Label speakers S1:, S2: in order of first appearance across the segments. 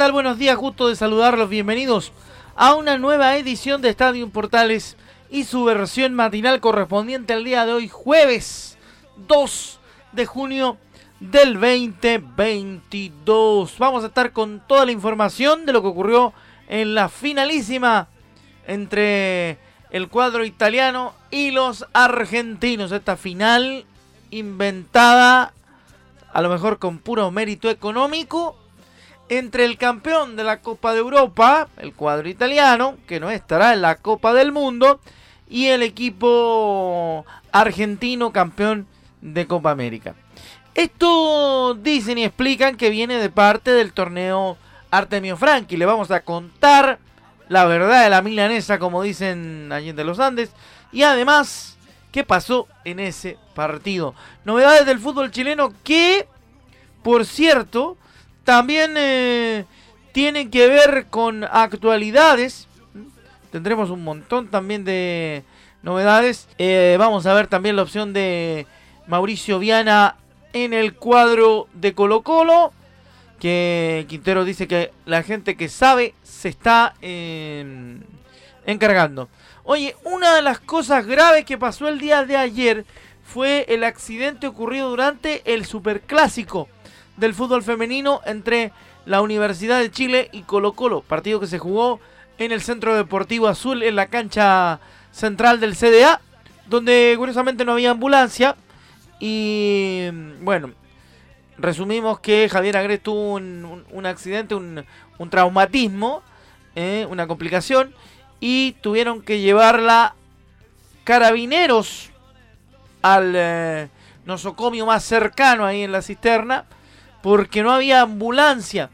S1: Buenos días, gusto de saludarlos. Bienvenidos a una nueva edición de Estadio Portales y su versión matinal correspondiente al día de hoy, jueves 2 de junio del 2022. Vamos a estar con toda la información de lo que ocurrió en la finalísima entre el cuadro italiano y los argentinos. Esta final inventada a lo mejor con puro mérito económico entre el campeón de la Copa de Europa, el cuadro italiano, que no estará en la Copa del Mundo, y el equipo argentino campeón de Copa América. Esto dicen y explican que viene de parte del torneo Artemio Franchi. Le vamos a contar la verdad de la milanesa, como dicen allí de los Andes, y además qué pasó en ese partido. Novedades del fútbol chileno que, por cierto, también eh, tiene que ver con actualidades. Tendremos un montón también de novedades. Eh, vamos a ver también la opción de Mauricio Viana en el cuadro de Colo Colo. Que Quintero dice que la gente que sabe se está em, encargando. Oye, una de las cosas graves que pasó el día de ayer fue el accidente ocurrido durante el Superclásico del fútbol femenino entre la Universidad de Chile y Colo Colo, partido que se jugó en el Centro Deportivo Azul en la cancha central del CDA, donde curiosamente no había ambulancia. Y bueno, resumimos que Javier Agre tuvo un, accidente, un, traumatismo, eh, una complicación y tuvieron que llevarla carabineros al eh, nosocomio más cercano ahí en la cisterna porque no había ambulancia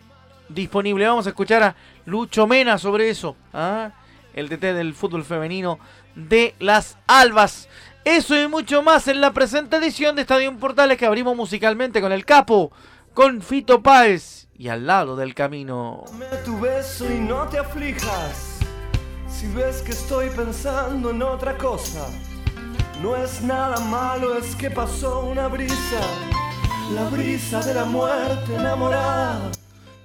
S1: disponible. Vamos a escuchar a Lucho Mena sobre eso. ¿ah? El TT del fútbol femenino de las Albas. Eso y mucho más en la presente edición de Estadio Portales que abrimos musicalmente con el capo, con Fito Páez y al lado del camino.
S2: tu beso y no te aflijas. Si ves que estoy pensando en otra cosa, no es nada malo, es que pasó una brisa la brisa de la muerte enamorada.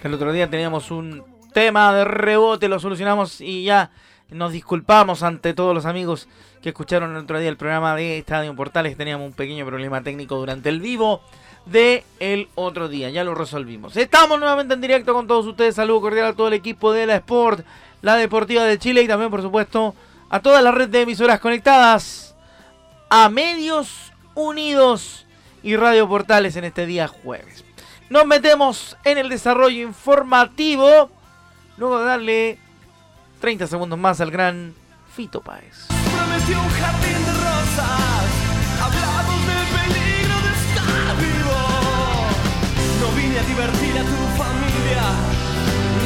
S1: El otro día teníamos un tema de rebote, lo solucionamos y ya nos disculpamos ante todos los amigos que escucharon el otro día el programa de Estadio Portales. Teníamos un pequeño problema técnico durante el vivo de el otro día. Ya lo resolvimos. Estamos nuevamente en directo con todos ustedes. Saludo cordial a todo el equipo de la Sport, la Deportiva de Chile y también, por supuesto, a toda la red de emisoras conectadas a Medios Unidos y Radio Portales en este día jueves. Nos metemos en el desarrollo informativo. Luego de darle 30 segundos más al gran Fito Páez.
S2: Prometió un jardín de rosas. Hablamos del peligro de estar vivo. No vine a divertir a tu familia.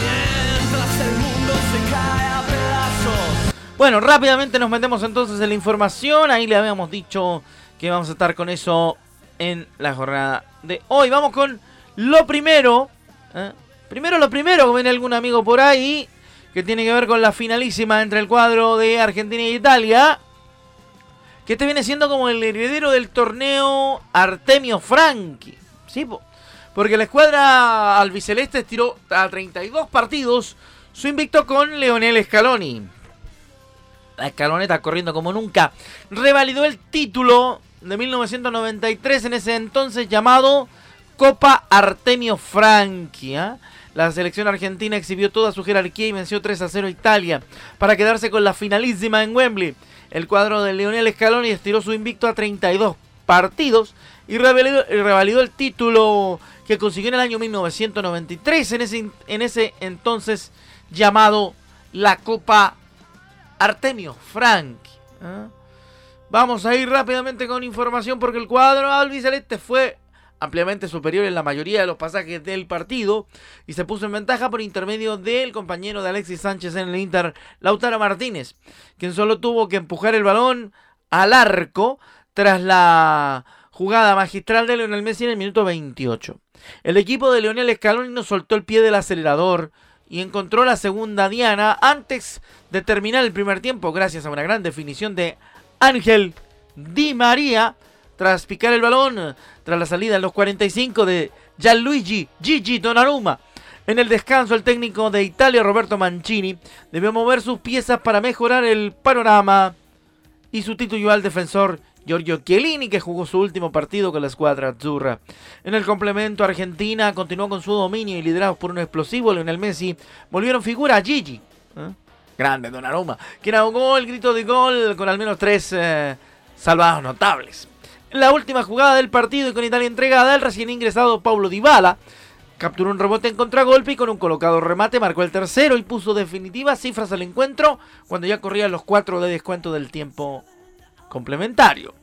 S2: Mientras el mundo se cae a pedazos.
S1: Bueno, rápidamente nos metemos entonces en la información. Ahí le habíamos dicho que vamos a estar con eso en la jornada de hoy. Vamos con lo primero. ¿eh? Primero lo primero, viene algún amigo por ahí, que tiene que ver con la finalísima entre el cuadro de Argentina y Italia. Que este viene siendo como el heredero del torneo Artemio Franchi. ¿sí? Porque la escuadra albiceleste estiró a 32 partidos su invicto con Leonel Scaloni. La escaloneta corriendo como nunca. Revalidó el título de 1993, en ese entonces llamado Copa Artemio Franchi. ¿ah? La selección argentina exhibió toda su jerarquía y venció 3 a 0 a Italia para quedarse con la finalísima en Wembley. El cuadro de Leonel Scaloni estiró su invicto a 32 partidos y revalidó, el título que consiguió en el año 1993 en ese, en ese entonces llamado la Copa Artemio Franchi. ¿ah? Vamos a ir rápidamente con información porque el cuadro albiceleste fue ampliamente superior en la mayoría de los pasajes del partido y se puso en ventaja por intermedio del compañero de Alexis Sánchez en el Inter, Lautaro Martínez, quien solo tuvo que empujar el balón al arco tras la jugada magistral de Leonel Messi en el minuto 28. El equipo de Leonel Scaloni no soltó el pie del acelerador y encontró la segunda diana antes de terminar el primer tiempo gracias a una gran definición de Ángel Di María tras picar el balón tras la salida en los 45 de Gianluigi Gigi Donnarumma. En el descanso, el técnico de Italia, Roberto Mancini, debió mover sus piezas para mejorar el panorama y sustituyó al defensor Giorgio Chiellini, que jugó su último partido con la escuadra azzurra. En el complemento, Argentina continuó con su dominio y liderados por un explosivo Lionel Messi, volvieron figura a Gigi. ¿eh? Grande Donnarumma, quien ahogó el grito de gol con al menos tres eh, salvados notables. En la última jugada del partido y con Italia entregada, el recién ingresado Paulo Dybala capturó un rebote en contragolpe y con un colocado remate marcó el tercero y puso definitivas cifras al encuentro cuando ya corrían los cuatro de descuento del tiempo complementario.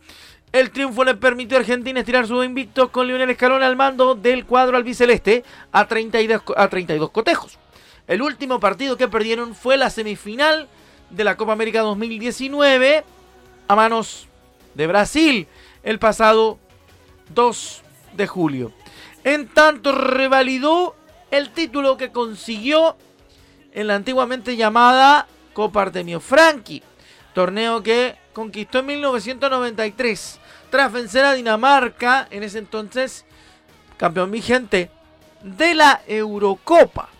S1: El triunfo le permitió a Argentina estirar su invicto con Lionel Escalón al mando del cuadro albiceleste a 32, a 32 cotejos. El último partido que perdieron fue la semifinal de la Copa América 2019 a manos de Brasil el pasado 2 de julio. En tanto revalidó el título que consiguió en la antiguamente llamada Copa Artemio Franchi, torneo que conquistó en 1993 tras vencer a Dinamarca, en ese entonces campeón vigente de la Eurocopa.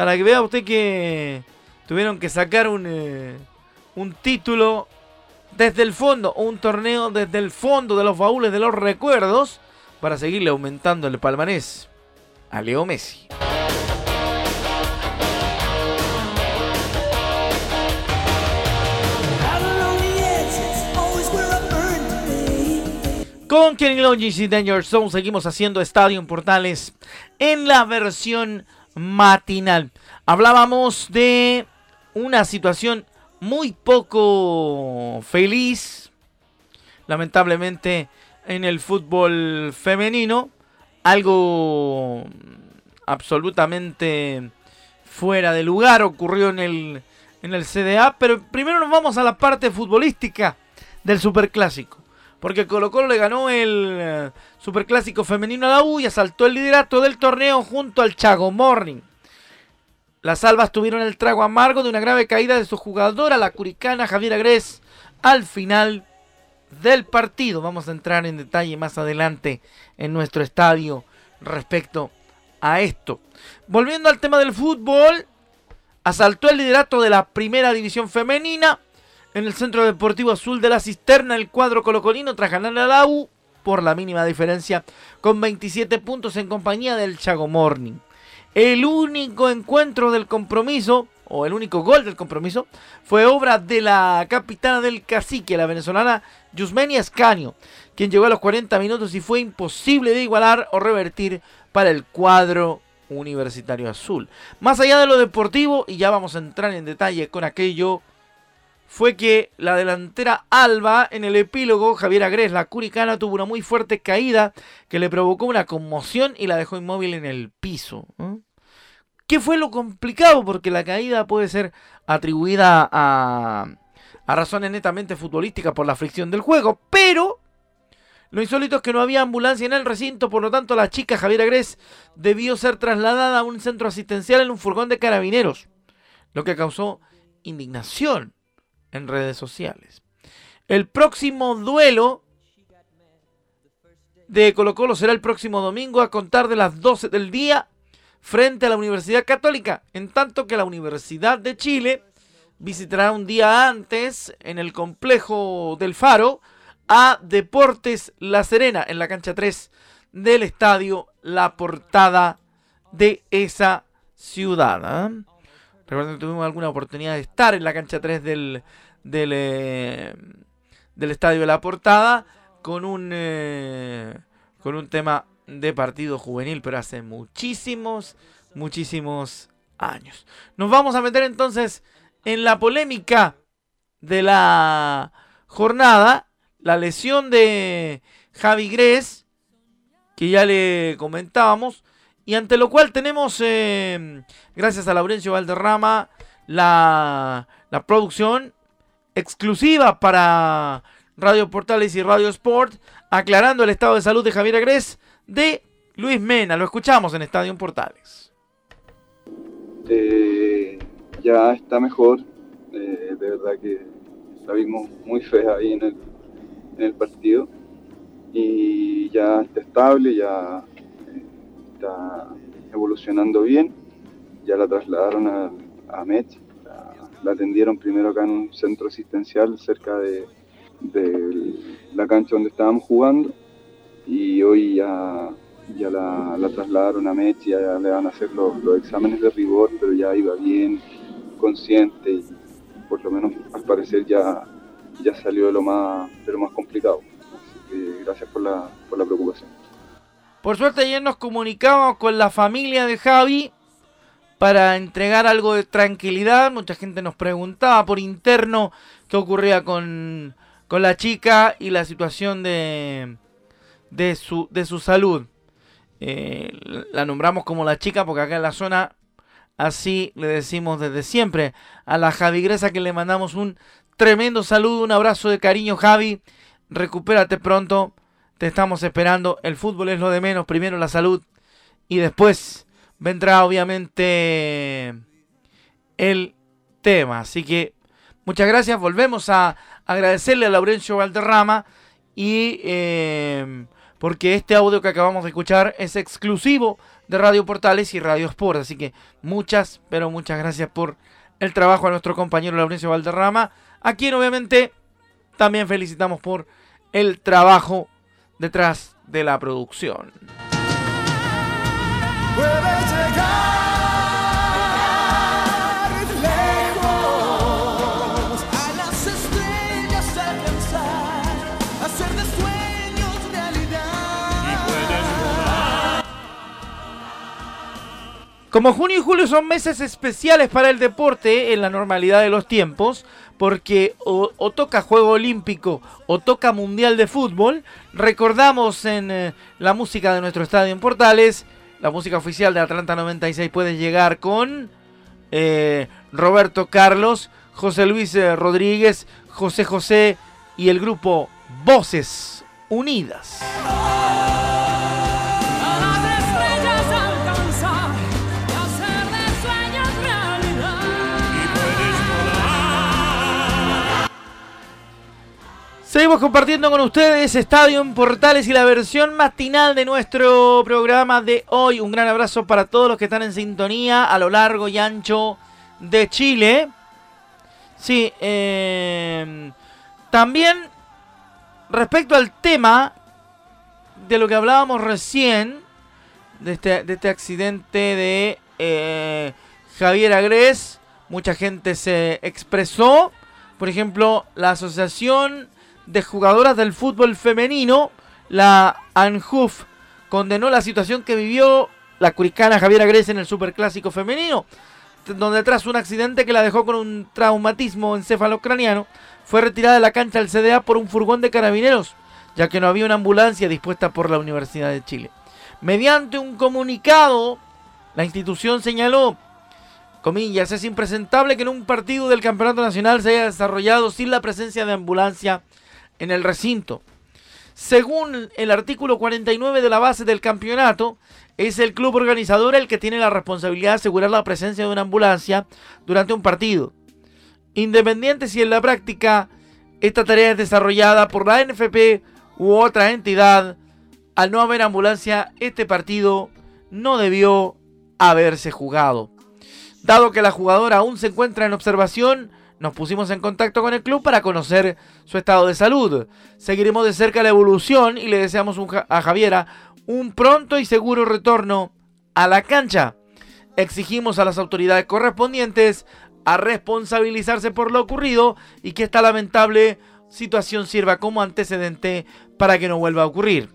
S1: Para que vea usted que tuvieron que sacar un, eh, un título desde el fondo, un torneo desde el fondo de los baúles de los recuerdos para seguirle aumentando el palmarés a Leo Messi. Con Kenny Loggins y Danger Zone seguimos haciendo Estadio en Portales en la versión matinal. Hablábamos de una situación muy poco feliz, lamentablemente, en el fútbol femenino. Algo absolutamente fuera de lugar ocurrió en el, en el CDA. Pero primero nos vamos a la parte futbolística del Superclásico. Porque Colo Colo le ganó el eh, Superclásico femenino a la U y asaltó el liderato del torneo junto al Chago Morning. Las albas tuvieron el trago amargo de una grave caída de su jugadora, la curicana Javier Agrés, al final del partido. Vamos a entrar en detalle más adelante en nuestro estadio respecto a esto. Volviendo al tema del fútbol, asaltó el liderato de la primera división femenina en el Centro Deportivo Azul de la Cisterna, el cuadro colocolino tras ganar a por la mínima diferencia con 27 puntos en compañía del Chago Morning. El único encuentro del compromiso, o el único gol del compromiso, fue obra de la capitana del cacique, la venezolana Yusmenia Escaño, quien llegó a los 40 minutos y fue imposible de igualar o revertir para el cuadro universitario azul. Más allá de lo deportivo, y ya vamos a entrar en detalle con aquello, fue que la delantera Alba, en el epílogo, Javier Agrés, la curicana, tuvo una muy fuerte caída que le provocó una conmoción y la dejó inmóvil en el piso. ¿Qué fue lo complicado? Porque la caída puede ser atribuida a, a razones netamente futbolísticas por la fricción del juego, pero lo insólito es que no había ambulancia en el recinto, por lo tanto la chica Javier Agrés debió ser trasladada a un centro asistencial en un furgón de carabineros, lo que causó indignación en redes sociales. El próximo duelo de Colo Colo será el próximo domingo a contar de las 12 del día frente a la Universidad Católica, en tanto que la Universidad de Chile visitará un día antes en el complejo del Faro a Deportes La Serena en la cancha 3 del estadio La Portada de esa ciudad. ¿ah? Recuerden que tuvimos alguna oportunidad de estar en la cancha 3 del, del, eh, estadio de la portada con un, eh, con un tema de partido juvenil, pero hace muchísimos, muchísimos años. Nos vamos a meter entonces en la polémica de la jornada, la lesión de Javi Gres, que ya le comentábamos, y ante lo cual tenemos, eh, gracias a Laurencio Valderrama, la, la producción exclusiva para Radio Portales y Radio Sport, aclarando el estado de salud de Javier Agres de Luis Mena. Lo escuchamos en Estadio Portales.
S3: Eh, ya está mejor, eh, de verdad que la vimos muy fea ahí en el, en el partido y ya está estable, ya está evolucionando bien, ya la trasladaron a, a Met, la, la atendieron primero acá en un centro asistencial cerca de la cancha donde estábamos jugando y hoy ya, ya la, la trasladaron a Mechi, ya le van a hacer los, los, exámenes de rigor, pero ya iba bien, consciente y por lo menos al parecer ya, ya salió de lo más, de lo más complicado. Así que gracias por la, por la preocupación.
S1: Por suerte ayer nos comunicamos con la familia de Javi para entregar algo de tranquilidad. Mucha gente nos preguntaba por interno qué ocurría con, con la chica y la situación de, de, su, de su salud. Eh, la nombramos como la chica porque acá en la zona así le decimos desde siempre a la Javi Gresa que le mandamos un tremendo saludo, un abrazo de cariño Javi, recupérate pronto, te estamos esperando, el fútbol es lo de menos, primero la salud. Y después vendrá obviamente el tema, así que muchas gracias, volvemos a agradecerle a Laurencio Valderrama. Y eh, porque este audio que acabamos de escuchar es exclusivo de Radio Portales y Radio Sport. Así que muchas, pero muchas gracias por el trabajo a nuestro compañero Laurencio Valderrama, a quien obviamente también felicitamos por el trabajo detrás de la producción. Como junio y julio son meses especiales para el deporte en la normalidad de los tiempos, porque o, toca Juego Olímpico o toca Mundial de Fútbol, recordamos en eh, la música de nuestro estadio en Portales, la música oficial de Atlanta 96 puede llegar con eh, Roberto Carlos, José Luis eh, Rodríguez, José José y el grupo Voces Unidas. Seguimos compartiendo con ustedes Estadio en Portales y la versión matinal de nuestro programa de hoy. Un gran abrazo para todos los que están en sintonía a lo largo y ancho de Chile. Sí, eh, también respecto al tema de lo que hablábamos recién, de este, este accidente de eh, Javier Agres, mucha gente se expresó. Por ejemplo, la asociación de jugadoras del fútbol femenino, la ANJUF condenó la situación que vivió la curicana Javiera Grece en el Superclásico femenino, donde tras un accidente que la dejó con un traumatismo encefalocraniano, fue retirada de la cancha del CDA por un furgón de carabineros, ya que no había una ambulancia dispuesta por la Universidad de Chile. Mediante un comunicado, la institución señaló, comillas, es impresentable que en un partido del Campeonato Nacional se haya desarrollado sin la presencia de ambulancia en el recinto. Según el artículo 49 de la base del campeonato, es el club organizador el que tiene la responsabilidad de asegurar la presencia de una ambulancia durante un partido. Independiente si en la práctica esta tarea es desarrollada por la NFP u otra entidad, al no haber ambulancia, este partido no debió haberse jugado. Dado que la jugadora aún se encuentra en observación, nos pusimos en contacto con el club para conocer su estado de salud. Seguiremos de cerca la evolución y le deseamos a Javiera un pronto y seguro retorno a la cancha. Exigimos a las autoridades correspondientes a responsabilizarse por lo ocurrido y que esta lamentable situación sirva como antecedente para que no vuelva a ocurrir.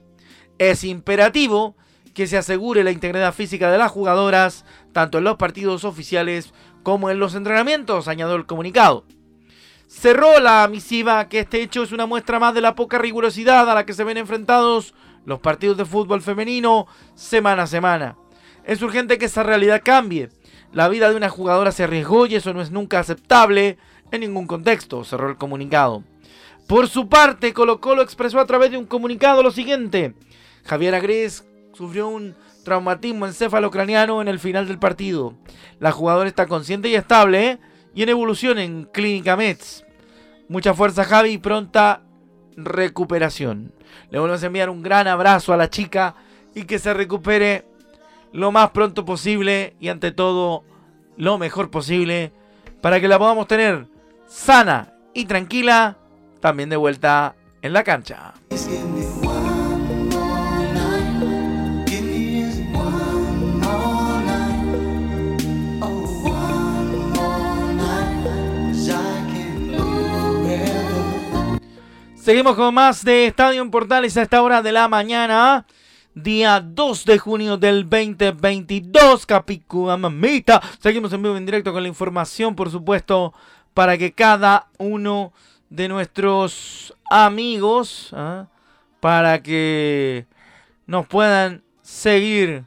S1: Es imperativo que se asegure la integridad física de las jugadoras, tanto en los partidos oficiales como en los entrenamientos, añadió el comunicado. cerró la misiva que este hecho es una muestra más de la poca rigurosidad a la que se ven enfrentados los partidos de fútbol femenino semana a semana. Es urgente que esa realidad cambie. La vida de una jugadora se arriesgó y eso no es nunca aceptable en ningún contexto, cerró el comunicado. Por su parte, Colo Colo expresó a través de un comunicado lo siguiente. Javier Agres sufrió un traumatismo encéfalo-craneano en el final del partido. La jugadora está consciente y estable ¿eh? y en evolución en Clínica Mets. Mucha fuerza Javi y pronta recuperación. Le volvemos a enviar un gran abrazo a la chica y que se recupere lo más pronto posible y ante todo lo mejor posible para que la podamos tener sana y tranquila también de vuelta en la cancha. Seguimos con más de Estadio en Portales a esta hora de la mañana. Día 2 de junio del 2022, Capicúa Mamita. Seguimos en vivo en directo con la información, por supuesto, para que cada uno de nuestros amigos, ¿ah? para que nos puedan seguir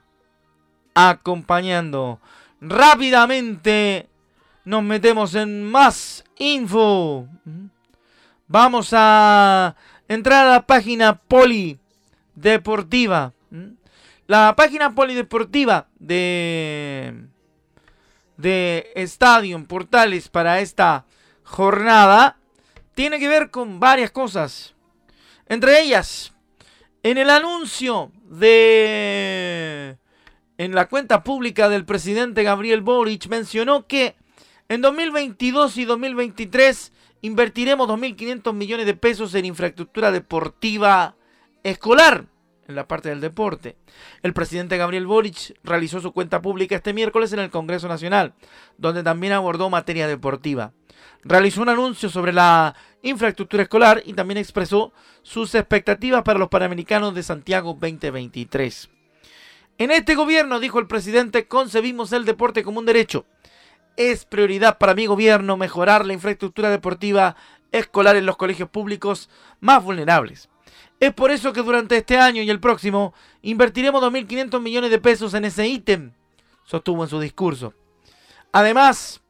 S1: acompañando. Rápidamente nos metemos en más info. Vamos a entrar a la página polideportiva. La página polideportiva de, de Estadio Portales para esta jornada tiene que ver con varias cosas. Entre ellas, en el anuncio de... En la cuenta pública del presidente Gabriel Boric mencionó que en 2022 y 2023 invertiremos 2.500 millones de pesos en infraestructura deportiva escolar en la parte del deporte. El presidente Gabriel Boric realizó su cuenta pública este miércoles en el Congreso Nacional, donde también abordó materia deportiva. Realizó un anuncio sobre la infraestructura escolar y también expresó sus expectativas para los Panamericanos de Santiago 2023. En este gobierno, dijo el presidente, concebimos el deporte como un derecho es prioridad para mi gobierno mejorar la infraestructura deportiva escolar en los colegios públicos más vulnerables. Es por eso que durante este año y el próximo invertiremos 2.500 millones de pesos en ese ítem, sostuvo en su discurso. Además,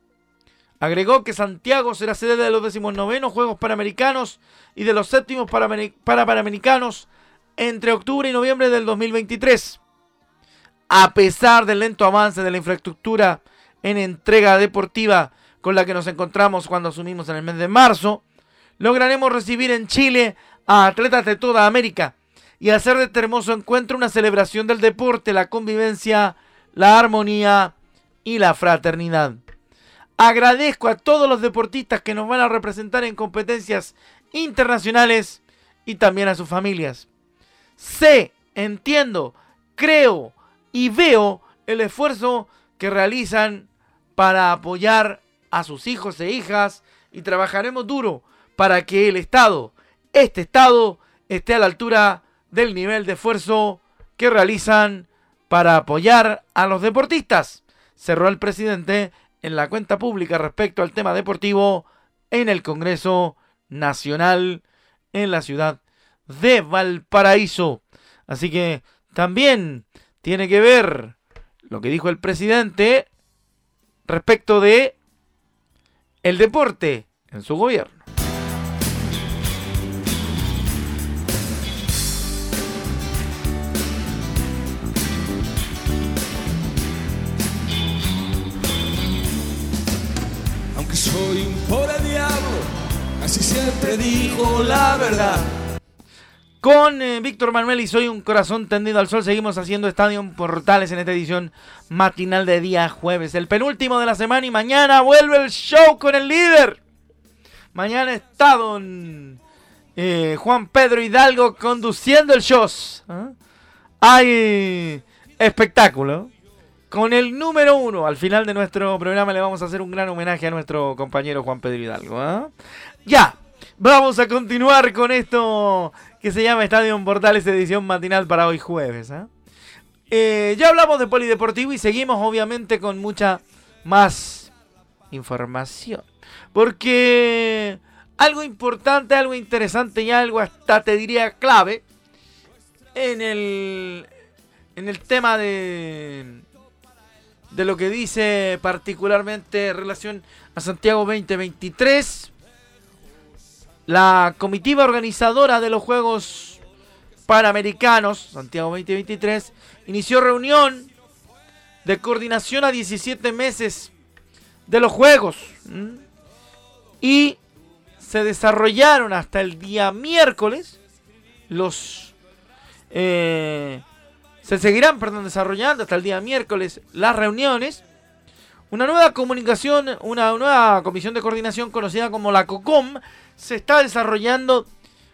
S1: agregó que Santiago será sede de los 19 Juegos Panamericanos y de los séptimos Panamericanos entre octubre y noviembre del 2023. A pesar del lento avance de la infraestructura en entrega deportiva con la que nos encontramos cuando asumimos en el mes de marzo, lograremos recibir en Chile a atletas de toda América y hacer de este hermoso encuentro una celebración del deporte, la convivencia, la armonía y la fraternidad. Agradezco a todos los deportistas que nos van a representar en competencias internacionales y también a sus familias. Sé, entiendo, creo y veo el esfuerzo que realizan para apoyar a sus hijos e hijas y trabajaremos duro para que el Estado, este Estado, esté a la altura del nivel de esfuerzo que realizan para apoyar a los deportistas. Cerró el presidente en la cuenta pública respecto al tema deportivo en el Congreso Nacional en la ciudad de Valparaíso. Así que también tiene que ver lo que dijo el presidente respecto de el deporte en su gobierno.
S2: Aunque soy un pobre diablo, así siempre dijo la verdad.
S1: Con eh, Víctor Manuel y Soy un corazón tendido al sol, seguimos haciendo Estadio Portales en esta edición matinal de día jueves, el penúltimo de la semana y mañana vuelve el show con el líder. Mañana está don eh, Juan Pedro Hidalgo conduciendo el show. ¿ah? Hay espectáculo. Con el número uno, al final de nuestro programa le vamos a hacer un gran homenaje a nuestro compañero Juan Pedro Hidalgo. ¿ah? Ya, vamos a continuar con esto que se llama Estadio Portales edición matinal para hoy jueves. ¿ah? Eh, ya hablamos de polideportivo y seguimos obviamente con mucha más información. Porque algo importante, algo interesante y algo hasta te diría clave en el, en el tema de, de lo que dice particularmente en relación a Santiago 2023. La comitiva organizadora de los Juegos Panamericanos, Santiago 2023, inició reunión de coordinación a 17 meses de los Juegos. Y se desarrollaron hasta el día miércoles los... Eh, se seguirán, perdón, desarrollando hasta el día miércoles las reuniones. Una nueva comunicación, una nueva comisión de coordinación conocida como la COCOM se está desarrollando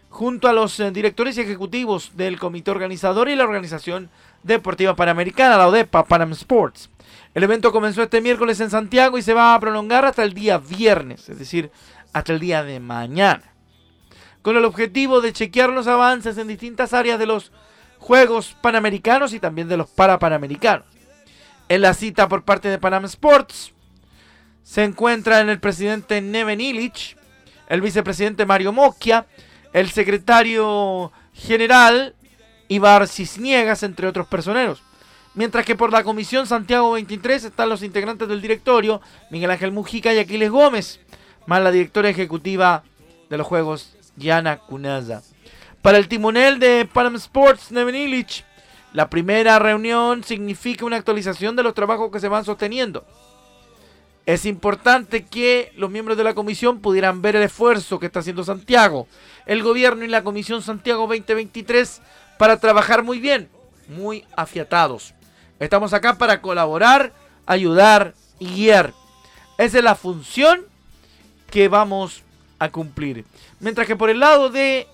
S1: junto a los eh, directores ejecutivos del comité organizador y la organización deportiva panamericana, la ODEPA, Panam Sports. El evento comenzó este miércoles en Santiago y se va a prolongar hasta el día viernes, es decir, hasta el día de mañana. Con el objetivo de chequear los avances en distintas áreas de los Juegos Panamericanos y también de los Parapanamericanos. En la cita por parte de Panam Sports se encuentran el presidente Neven Illich, el vicepresidente Mario Mocchia, el secretario general Ibar Cisniegas, entre otros personeros. Mientras que por la Comisión Santiago 23 están los integrantes del directorio, Miguel Ángel Mujica y Aquiles Gómez, más la directora ejecutiva de los Juegos, Yana Cunaza. Para el timonel de Panam Sports, Neven Illich, la primera reunión significa una actualización de los trabajos que se van sosteniendo. Es importante que los miembros de la comisión pudieran ver el esfuerzo que está haciendo Santiago, el gobierno y la Comisión Santiago 2023 para trabajar muy bien, muy afiatados. Estamos acá para colaborar, ayudar y guiar. Esa es la función que vamos a cumplir. Mientras que por el lado de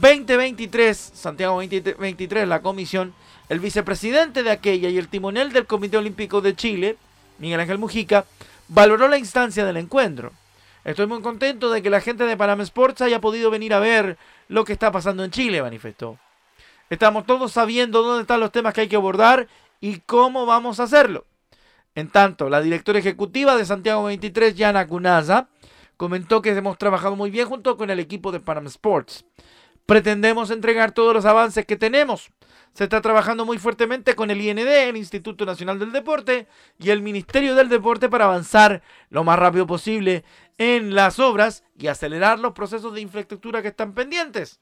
S1: 2023, Santiago 2023, la comisión, el vicepresidente de aquella y el timonel del Comité Olímpico de Chile, Miguel Ángel Mujica, valoró la instancia del encuentro. Estoy muy contento de que la gente de Panam Sports haya podido venir a ver lo que está pasando en Chile, manifestó. Estamos todos sabiendo dónde están los temas que hay que abordar y cómo vamos a hacerlo. En tanto, la directora ejecutiva de Santiago 23, Yana Cunaza, comentó que hemos trabajado muy bien junto con el equipo de Panam Sports. Pretendemos entregar todos los avances que tenemos. Se está trabajando muy fuertemente con el IND, el Instituto Nacional del Deporte y el Ministerio del Deporte para avanzar lo más rápido posible en las obras y acelerar los procesos de infraestructura que están pendientes.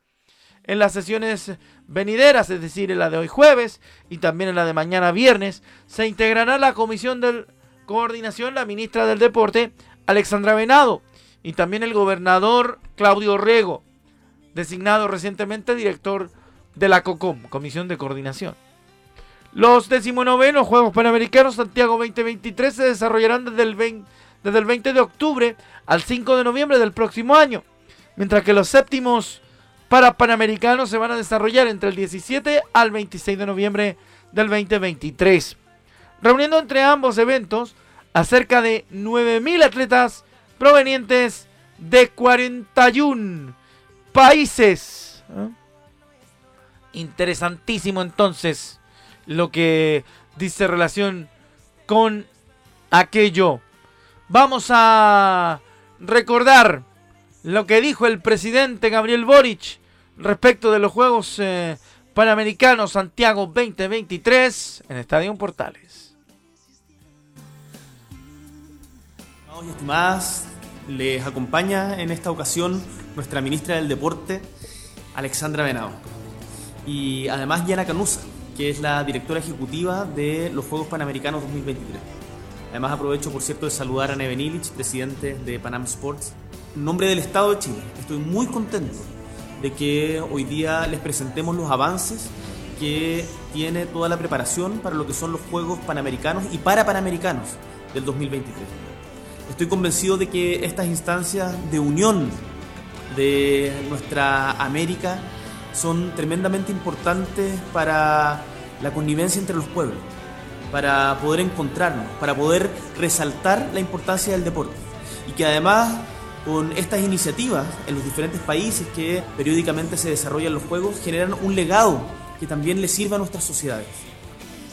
S1: En las sesiones venideras, es decir, en la de hoy jueves y también en la de mañana viernes, se integrará la comisión de coordinación la ministra del Deporte, Alexandra Venado, y también el gobernador Claudio Rego, designado recientemente director de la COCOM, Comisión de Coordinación. Los decimonovenos Juegos Panamericanos Santiago 2023 se desarrollarán desde el, 20, desde el 20 de octubre al 5 de noviembre del próximo año, mientras que los séptimos para Panamericanos se van a desarrollar entre el 17 al 26 de noviembre del 2023, reuniendo entre ambos eventos a cerca de 9.000 atletas provenientes de 41 países. ¿eh? Interesantísimo entonces lo que dice relación con aquello. Vamos a recordar lo que dijo el presidente Gabriel Boric respecto de los Juegos eh, Panamericanos Santiago 2023 en Estadio Portales.
S4: Estimados y estimadas, les acompaña en esta ocasión nuestra ministra del Deporte, Alexandra Venado. Y además Yana Canusa, que es la directora ejecutiva de los Juegos Panamericanos 2023. Además aprovecho, por cierto, de saludar a Neven Illich, presidente de Panam Sports. En nombre del Estado de Chile, estoy muy contento de que hoy día les presentemos los avances que tiene toda la preparación para lo que son los Juegos Panamericanos y para Panamericanos del 2023. Estoy convencido de que estas instancias de unión de nuestra América son tremendamente importantes para la convivencia entre los pueblos, para poder encontrarnos, para poder resaltar la importancia del deporte. Y que además con estas iniciativas en los diferentes países que periódicamente se desarrollan los Juegos generan un legado que también le sirva a nuestras sociedades.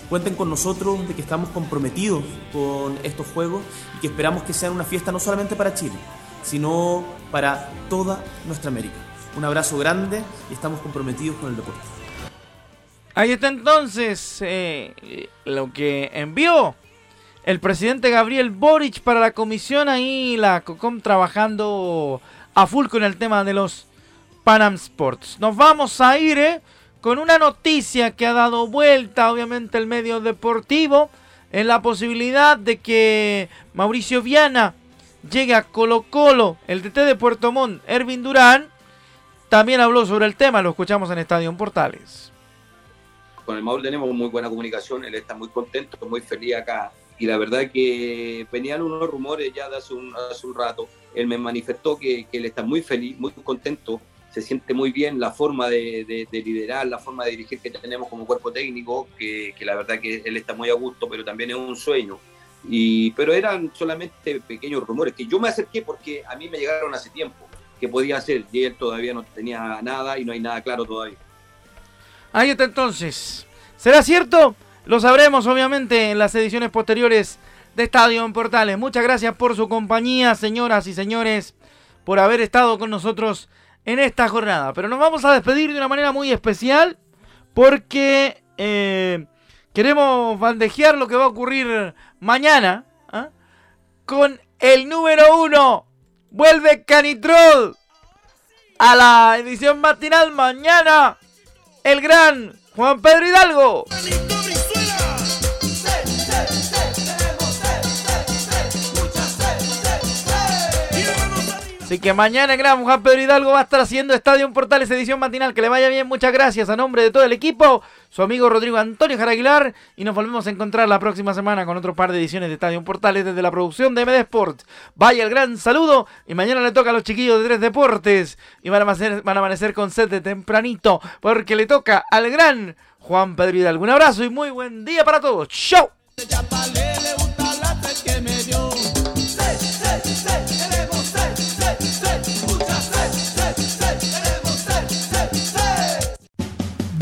S4: Cuenten con nosotros de que estamos comprometidos con estos juegos y que esperamos que sean una fiesta no solamente para Chile, sino para toda nuestra América. Un abrazo grande y estamos comprometidos con el deporte.
S1: Ahí está entonces eh, lo que envió el presidente Gabriel Boric para la comisión. Ahí la COCOM trabajando a full con el tema de los Panam Sports. Nos vamos a ir eh, con una noticia que ha dado vuelta, obviamente, el medio deportivo, en la posibilidad de que Mauricio Viana llegue a Colo Colo, el DT de Puerto Montt, Ervin Durán, también habló sobre el tema, lo escuchamos en Estadio Portales.
S5: Con el Mauro tenemos muy buena comunicación, él está muy contento, muy feliz acá. Y la verdad que venían unos rumores ya de hace un, rato. Él me manifestó que él está muy feliz, muy contento, se siente muy bien la forma de, de, de, liderar, la forma de dirigir que tenemos como cuerpo técnico, que, la verdad que él está muy a gusto, pero también es un sueño. Y, pero eran solamente pequeños rumores que yo me acerqué porque a mí me llegaron hace tiempo que podía ser y él todavía no tenía nada y no hay nada claro todavía.
S1: Ahí está entonces. ¿Será cierto? Lo sabremos obviamente en las ediciones posteriores de Estadio en Portales. Muchas gracias por su compañía, señoras y señores, por haber estado con nosotros en esta jornada. Pero nos vamos a despedir de una manera muy especial porque eh, queremos bandejear lo que va a ocurrir mañana ¿eh? con el número uno. Vuelve Canitrol a la edición matinal mañana. El gran Juan Pedro Hidalgo. Así que mañana el gran Juan Pedro Hidalgo va a estar haciendo Estadio en Portales edición matinal. Que le vaya bien, muchas gracias a nombre de todo el equipo. Su amigo Rodrigo Antonio Jaraguilar. Y nos volvemos a encontrar la próxima semana con otro par de ediciones de Estadio en Portales desde la producción de MD Sport. Vaya el gran saludo. Y mañana le toca a los chiquillos de Tres Deportes. Y van a amanecer, con sed de tempranito. Porque le toca al gran Juan Pedro Hidalgo. Un abrazo y muy buen día para todos. ¡Chau!